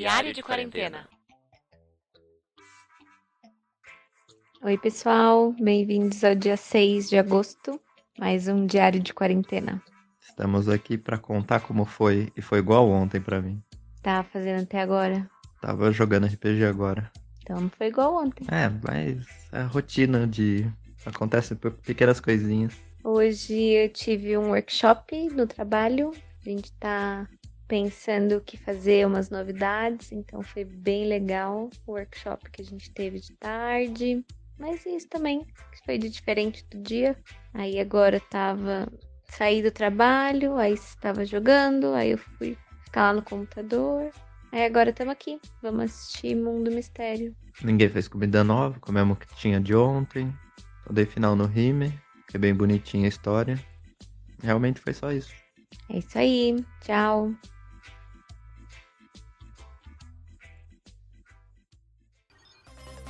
Diário de Quarentena. Oi, pessoal, bem-vindos ao dia 6 de agosto, mais um Diário de Quarentena. Estamos aqui para contar como foi, e foi igual ontem para mim. Tá fazendo até agora? Tava jogando RPG agora. Então não foi igual ontem. É, mas é a rotina de. Acontece por pequenas coisinhas. Hoje eu tive um workshop no trabalho. A gente tá pensando o que fazer, umas novidades, então foi bem legal o workshop que a gente teve de tarde. Mas isso também foi de diferente do dia. Aí agora tava saí do trabalho, aí estava jogando, aí eu fui ficar lá no computador. Aí agora estamos aqui. Vamos assistir Mundo Mistério. Ninguém fez comida nova, comemos o que tinha de ontem. Só dei final no rime, que é bem bonitinha a história. Realmente foi só isso. É isso aí. Tchau.